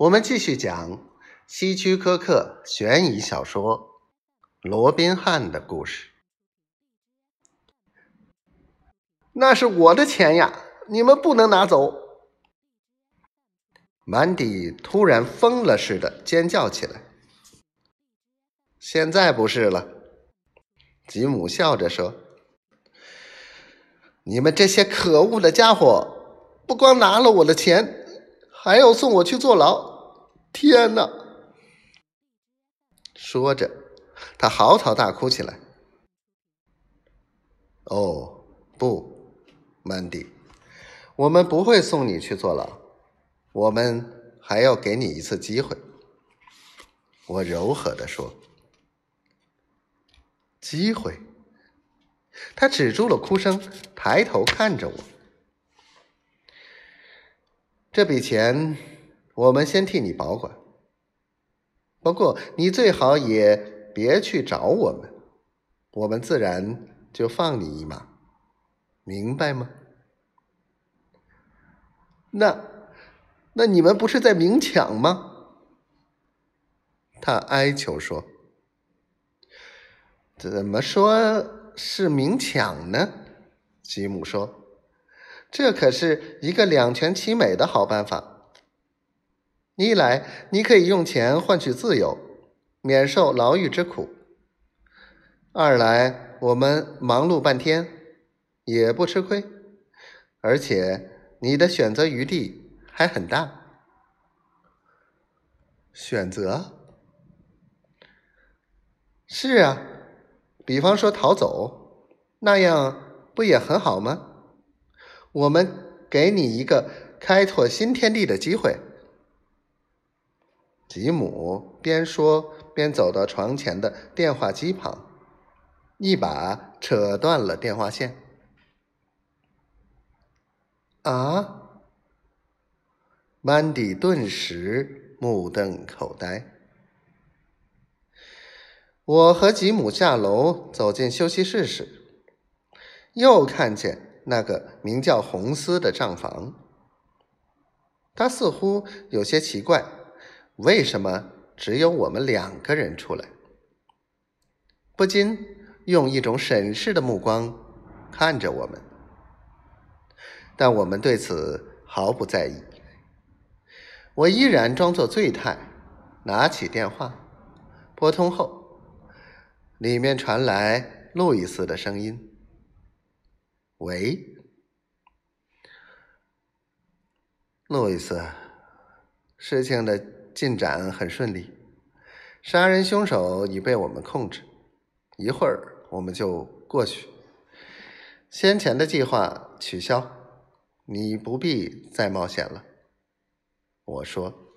我们继续讲希区柯克悬疑小说《罗宾汉》的故事。那是我的钱呀，你们不能拿走！曼迪突然疯了似的尖叫起来。现在不是了，吉姆笑着说：“你们这些可恶的家伙，不光拿了我的钱，还要送我去坐牢！天哪！”说着，他嚎啕大哭起来。哦，不！曼迪，我们不会送你去坐牢，我们还要给你一次机会。”我柔和地说。“机会？”他止住了哭声，抬头看着我。“这笔钱，我们先替你保管。不过，你最好也别去找我们，我们自然就放你一马。”明白吗？那那你们不是在明抢吗？他哀求说：“怎么说是明抢呢？”吉姆说：“这可是一个两全其美的好办法。一来，你可以用钱换取自由，免受牢狱之苦；二来，我们忙碌半天。”也不吃亏，而且你的选择余地还很大。选择？是啊，比方说逃走，那样不也很好吗？我们给你一个开拓新天地的机会。吉姆边说边走到床前的电话机旁，一把扯断了电话线。啊！曼迪顿时目瞪口呆。我和吉姆下楼走进休息室时，又看见那个名叫红丝的账房。他似乎有些奇怪，为什么只有我们两个人出来？不禁用一种审视的目光看着我们。但我们对此毫不在意。我依然装作醉态，拿起电话，拨通后，里面传来路易斯的声音：“喂，路易斯，事情的进展很顺利，杀人凶手已被我们控制，一会儿我们就过去。先前的计划取消。”你不必再冒险了，我说。